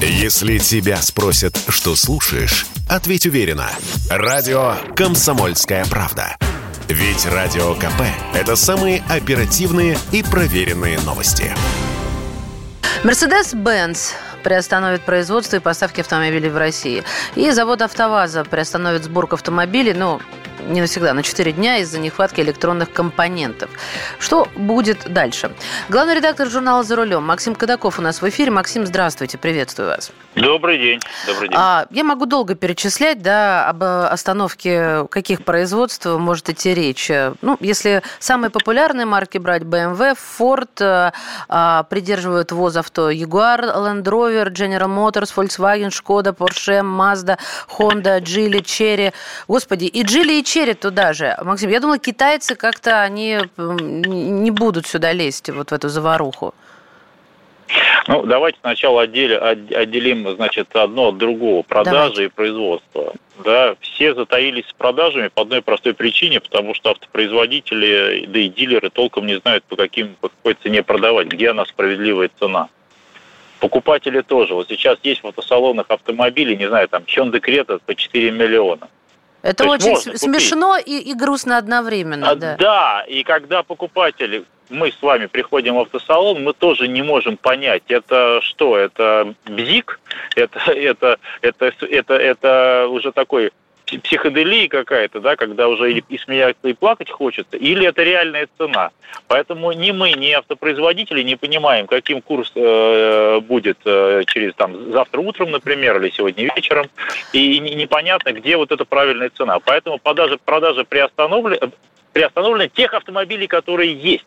Если тебя спросят, что слушаешь, ответь уверенно. Радио «Комсомольская правда». Ведь Радио КП – это самые оперативные и проверенные новости. Mercedes-Benz приостановит производство и поставки автомобилей в России. И завод «АвтоВАЗа» приостановит сборку автомобилей, ну, не навсегда, на 4 дня из-за нехватки электронных компонентов. Что будет дальше? Главный редактор журнала «За рулем» Максим Кадаков у нас в эфире. Максим, здравствуйте, приветствую вас. Добрый день. Добрый день. А, я могу долго перечислять, да, об остановке каких производств может идти речь. Ну, если самые популярные марки брать, BMW, Ford, а, придерживают ВОЗ авто Jaguar, Land Rover, General Motors, Volkswagen, Skoda, Porsche, Mazda, Honda, Geely, Cherry. Господи, и Geely, и Cherry туда же. Максим, я думала, китайцы как-то они не будут сюда лезть, вот в эту заваруху. Ну, давайте сначала отделим, отделим, значит, одно от другого. Продажи давайте. и производство. Да, все затаились с продажами по одной простой причине, потому что автопроизводители, да и дилеры толком не знают, по, каким, по какой цене продавать, где она справедливая цена. Покупатели тоже. Вот сейчас есть в автосалонах автомобили, не знаю, там Hyundai Creta по 4 миллиона. Это То очень смешно и, и грустно одновременно. А, да. да, и когда покупатели мы с вами приходим в автосалон, мы тоже не можем понять, это что, это бзик, это, это, это, это, это уже такой психоделия какая-то, да, когда уже и смеяться, и плакать хочется, или это реальная цена. Поэтому ни мы, ни автопроизводители не понимаем, каким курс э, будет э, через там завтра утром, например, или сегодня вечером, и непонятно, где вот эта правильная цена. Поэтому продажи, продажи приостановлены, приостановлены тех автомобилей, которые есть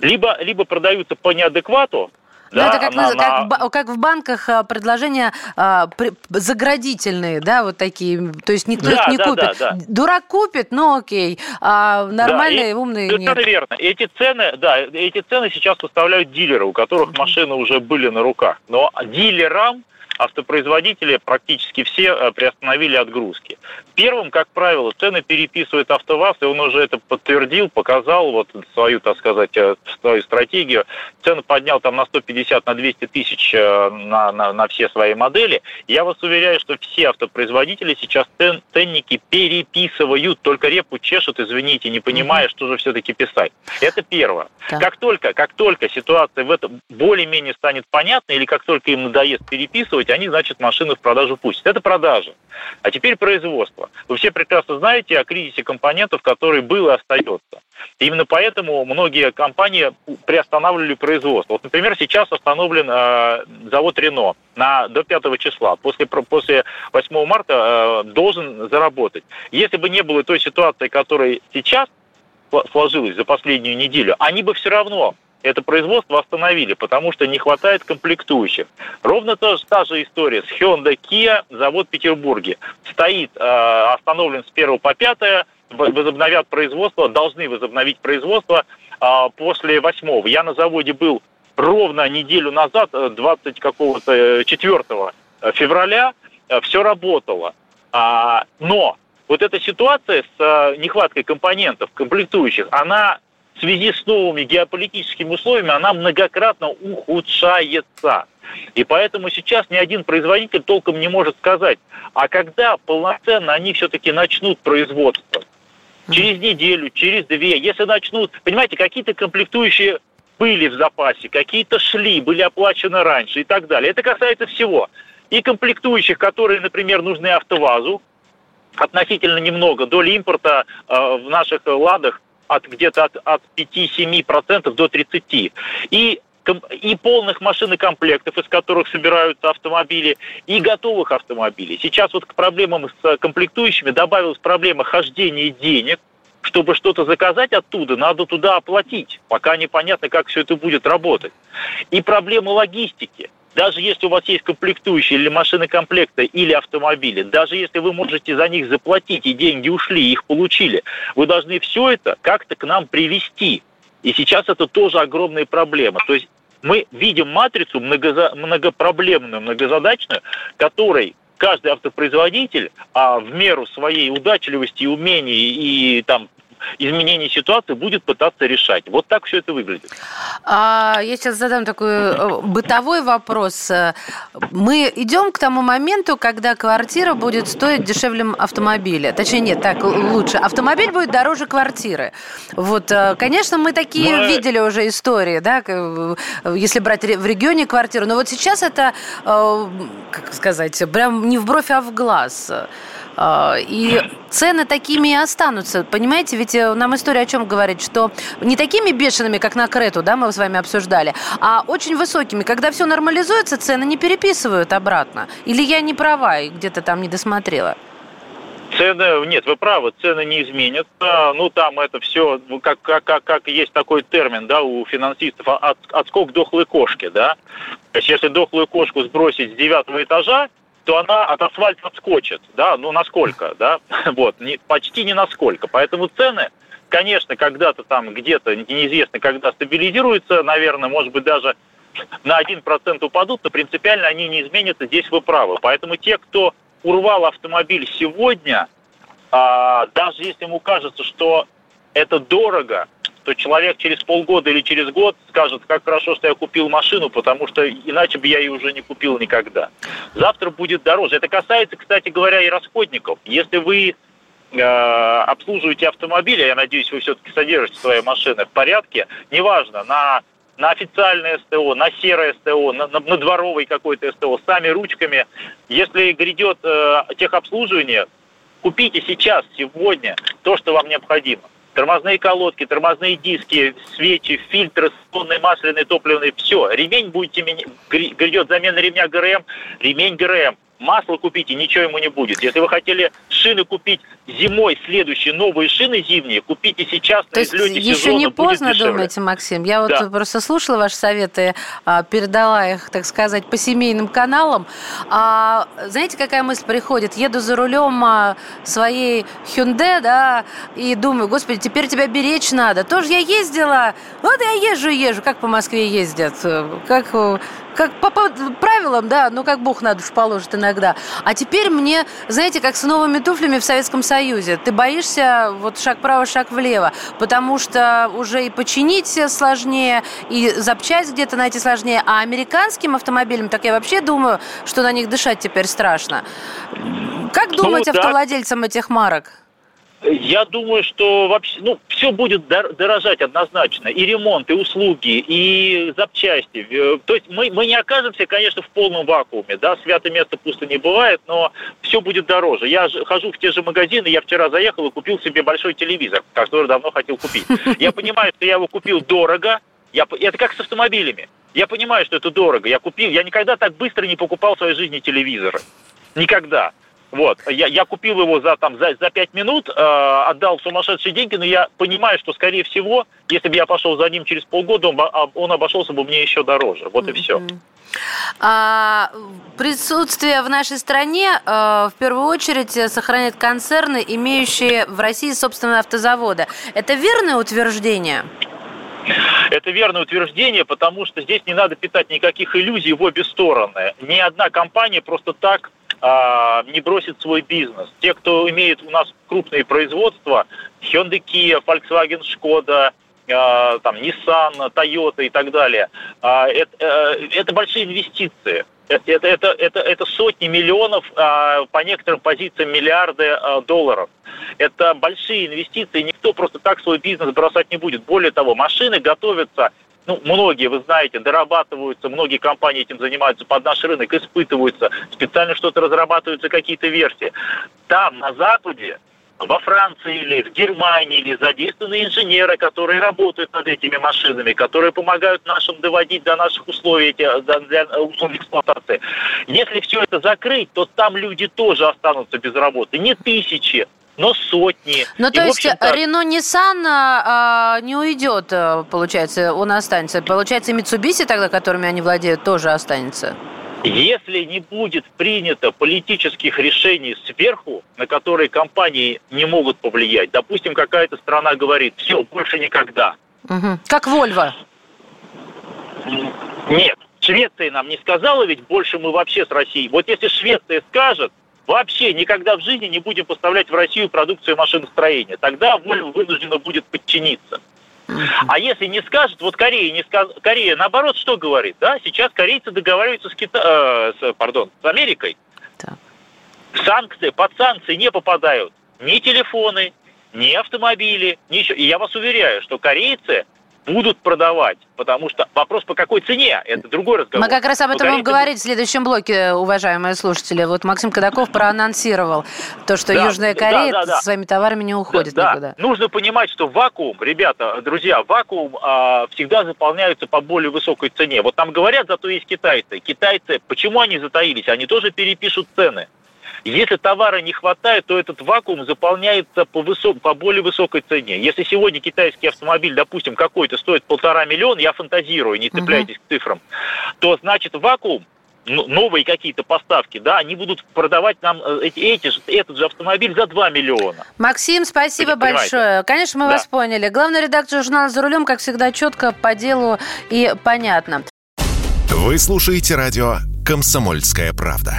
либо, либо продаются по неадеквату, да, это как, на, как, на... как в банках а, предложения а, при, заградительные, да, вот такие. То есть никто да, их не да, купит. Да, да. Дурак купит, ну окей, а нормальные, да, умные нет. Это верно. Эти цены, да, эти цены сейчас выставляют дилеры, у которых машины уже были на руках. Но дилерам автопроизводители практически все э, приостановили отгрузки. Первым, как правило, цены переписывает АвтоВАЗ, и он уже это подтвердил, показал вот свою, так сказать, э, свою стратегию. Цены поднял там на 150, на 200 тысяч э, на, на, на все свои модели. Я вас уверяю, что все автопроизводители сейчас цен, ценники переписывают, только репу чешут, извините, не понимая, что же все-таки писать. Это первое. Да. Как только, как только ситуация в этом более-менее станет понятна, или как только им надоест переписывать, делать, они, значит, машины в продажу пустят. Это продажа. А теперь производство. Вы все прекрасно знаете о кризисе компонентов, который был и остается. именно поэтому многие компании приостанавливали производство. Вот, например, сейчас остановлен э, завод Рено на, до 5 числа. После, после 8 марта э, должен заработать. Если бы не было той ситуации, которая сейчас сложилась за последнюю неделю, они бы все равно это производство остановили, потому что не хватает комплектующих. Ровно та, та же история с Hyundai Kia, завод в Петербурге. Стоит, э, остановлен с 1 по 5, возобновят производство, должны возобновить производство э, после 8. Я на заводе был ровно неделю назад, 20 э, какого-то 4 э, февраля, э, все работало. А, но вот эта ситуация с нехваткой компонентов, комплектующих, она в связи с новыми геополитическими условиями она многократно ухудшается. И поэтому сейчас ни один производитель толком не может сказать, а когда полноценно они все-таки начнут производство? Через неделю, через две, если начнут, понимаете, какие-то комплектующие были в запасе, какие-то шли, были оплачены раньше и так далее. Это касается всего. И комплектующих, которые, например, нужны АвтоВАЗу, относительно немного. Доля импорта э, в наших ладах от где-то от, от 5-7% до 30%. И и полных машин и комплектов, из которых собираются автомобили, и готовых автомобилей. Сейчас вот к проблемам с комплектующими добавилась проблема хождения денег, чтобы что-то заказать оттуда, надо туда оплатить. Пока непонятно, как все это будет работать. И проблема логистики даже если у вас есть комплектующие или машины комплекта, или автомобили, даже если вы можете за них заплатить, и деньги ушли, их получили, вы должны все это как-то к нам привести. И сейчас это тоже огромная проблема. То есть мы видим матрицу многоза... многопроблемную, многозадачную, которой каждый автопроизводитель а, в меру своей удачливости и умений и там изменения ситуации будет пытаться решать. Вот так все это выглядит. А, я сейчас задам такой э, бытовой вопрос. Мы идем к тому моменту, когда квартира будет стоить дешевле автомобиля. Точнее, нет, так лучше. Автомобиль будет дороже квартиры. Вот, э, конечно, мы такие мы... видели уже истории, да, если брать в регионе квартиру. Но вот сейчас это, э, как сказать, прям не в бровь, а в глаз. И цены такими и останутся. Понимаете, ведь э, нам история о чем говорит, что не такими бешеными, как на Крету, да, мы с вами обсуждали, а очень высокими. Когда все нормализуется, цены не переписывают обратно. Или я не права и где-то там не досмотрела? Цены, нет, вы правы, цены не изменятся. Ну, там это все, как, как, как есть такой термин, да, у финансистов, от, отскок дохлой кошки, да. То есть, если дохлую кошку сбросить с девятого этажа, то она от асфальта отскочит, да, ну насколько, да, вот, не, почти не насколько. Поэтому цены, конечно, когда-то там где-то, неизвестно, когда стабилизируются, наверное, может быть, даже на 1% упадут, но принципиально они не изменятся, здесь вы правы. Поэтому те, кто урвал автомобиль сегодня, а, даже если ему кажется, что это дорого, то человек через полгода или через год скажет, как хорошо, что я купил машину, потому что иначе бы я ее уже не купил никогда. Завтра будет дороже. Это касается, кстати говоря, и расходников. Если вы э, обслуживаете автомобиль, я надеюсь, вы все-таки содержите свои машины в порядке, неважно, на на официальное СТО, на серое СТО, на, на, на дворовый какой-то СТО, сами ручками. Если грядет э, техобслуживание, купите сейчас, сегодня то, что вам необходимо тормозные колодки, тормозные диски, свечи, фильтры, сонные, масляные, топливные, все. Ремень будете менять, грядет замена ремня ГРМ, ремень ГРМ. Масло купите, ничего ему не будет. Если вы хотели шины купить зимой, следующие новые шины зимние, купите сейчас То на излете еще не поздно, думаете, Максим? Я вот да. просто слушала ваши советы, а, передала их, так сказать, по семейным каналам. А, знаете, какая мысль приходит? Еду за рулем а, своей Hyundai, да, и думаю, господи, теперь тебя беречь надо. Тоже я ездила, вот я езжу, езжу, как по Москве ездят, как как по, по правилам, да, ну как Бог на душу положит иногда. А теперь мне, знаете, как с новыми туфлями в Советском Союзе. Ты боишься вот шаг вправо, шаг влево, потому что уже и починить сложнее, и запчасть где-то найти сложнее. А американским автомобилям, так я вообще думаю, что на них дышать теперь страшно. Как ну думать ну, да. автовладельцам этих марок? Я думаю, что вообще, ну, все будет дорожать однозначно. И ремонт, и услуги, и запчасти. Э, то есть мы, мы не окажемся, конечно, в полном вакууме. Да, святое место пусто не бывает, но все будет дороже. Я хожу в те же магазины, я вчера заехал и купил себе большой телевизор, который давно хотел купить. Я понимаю, что я его купил дорого. Я, это как с автомобилями. Я понимаю, что это дорого. Я купил, я никогда так быстро не покупал в своей жизни телевизоры. Никогда. Вот. Я, я купил его за, там, за, за 5 минут, э, отдал сумасшедшие деньги, но я понимаю, что, скорее всего, если бы я пошел за ним через полгода, он, а, он обошелся бы мне еще дороже. Вот mm-hmm. и все. А, присутствие в нашей стране э, в первую очередь сохраняет концерны, имеющие в России собственные автозаводы. Это верное утверждение? Это верное утверждение, потому что здесь не надо питать никаких иллюзий в обе стороны. Ни одна компания просто так не бросит свой бизнес. Те, кто имеет у нас крупные производства, Hyundai, Kia, Volkswagen, Skoda, а, там, Nissan, Toyota и так далее, а, это, э, это большие инвестиции. Это, это, это, это сотни миллионов, по некоторым позициям миллиарды долларов. Это большие инвестиции, никто просто так свой бизнес бросать не будет. Более того, машины готовятся ну, многие, вы знаете, дорабатываются, многие компании этим занимаются под наш рынок, испытываются, специально что-то разрабатываются, какие-то версии. Там, на Западе, во Франции или в Германии, или задействованы инженеры, которые работают над этими машинами, которые помогают нашим доводить до наших условий, эти, для условий эксплуатации. Если все это закрыть, то там люди тоже останутся без работы. Не тысячи, но сотни. Ну, то и, есть Рено Nissan а, не уйдет, э, получается, он останется. Получается, и Mitsubishi тогда, которыми они владеют, тоже останется. Если не будет принято политических решений сверху, на которые компании не могут повлиять, допустим, какая-то страна говорит, все, больше никогда. Угу. Как Вольво. Нет, Швеция нам не сказала, ведь больше мы вообще с Россией. Вот если Швеция скажет, вообще никогда в жизни не будем поставлять в Россию продукцию машиностроения. Тогда Volvo вынуждена будет подчиниться. А если не скажет, вот Корея не сказ... Корея наоборот что говорит, да? Сейчас корейцы договариваются с, Кита... э, с, пардон, с Америкой. Так. Санкции, под санкции не попадают ни телефоны, ни автомобили, ни еще. И я вас уверяю, что корейцы будут продавать, потому что вопрос по какой цене, это другой разговор. Мы как раз об этом будем говорить в следующем блоке, уважаемые слушатели. Вот Максим Кадаков проанонсировал то, что да, Южная Корея да, да, да. своими товарами не уходит да, никуда. Да. Нужно понимать, что вакуум, ребята, друзья, вакуум а, всегда заполняется по более высокой цене. Вот там говорят, зато есть китайцы. Китайцы, почему они затаились? Они тоже перепишут цены. Если товара не хватает, то этот вакуум заполняется по, высок, по более высокой цене. Если сегодня китайский автомобиль, допустим, какой-то стоит полтора миллиона, я фантазирую, не цепляйтесь угу. к цифрам, то значит вакуум ну, новые какие-то поставки, да, они будут продавать нам э, эти, эти же, этот же автомобиль за 2 миллиона. Максим, спасибо большое. Конечно, мы да. вас поняли. Главный редактор журнала «За рулем», как всегда, четко, по делу и понятно. Вы слушаете радио «Комсомольская правда».